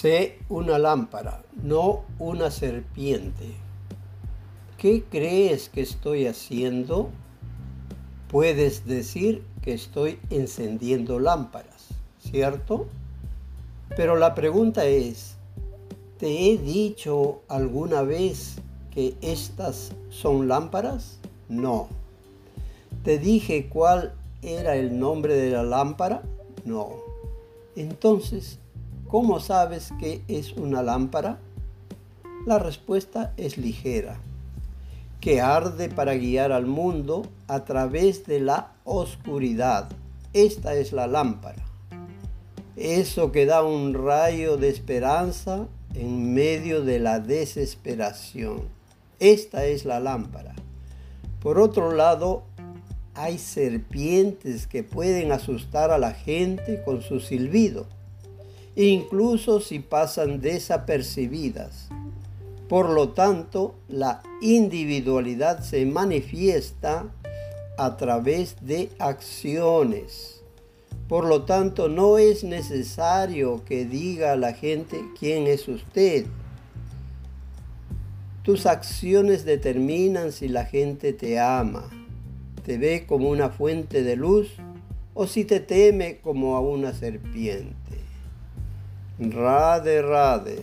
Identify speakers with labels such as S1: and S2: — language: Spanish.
S1: Sé una lámpara, no una serpiente. ¿Qué crees que estoy haciendo? Puedes decir que estoy encendiendo lámparas, ¿cierto? Pero la pregunta es, ¿te he dicho alguna vez que estas son lámparas? No. ¿Te dije cuál era el nombre de la lámpara? No. Entonces, ¿cómo sabes que es una lámpara? La respuesta es ligera, que arde para guiar al mundo a través de la oscuridad. Esta es la lámpara. Eso que da un rayo de esperanza en medio de la desesperación. Esta es la lámpara. Por otro lado, hay serpientes que pueden asustar a la gente con su silbido, incluso si pasan desapercibidas. Por lo tanto, la individualidad se manifiesta a través de acciones. Por lo tanto, no es necesario que diga a la gente quién es usted. Tus acciones determinan si la gente te ama te ve como una fuente de luz o si te teme como a una serpiente. Rade, rade.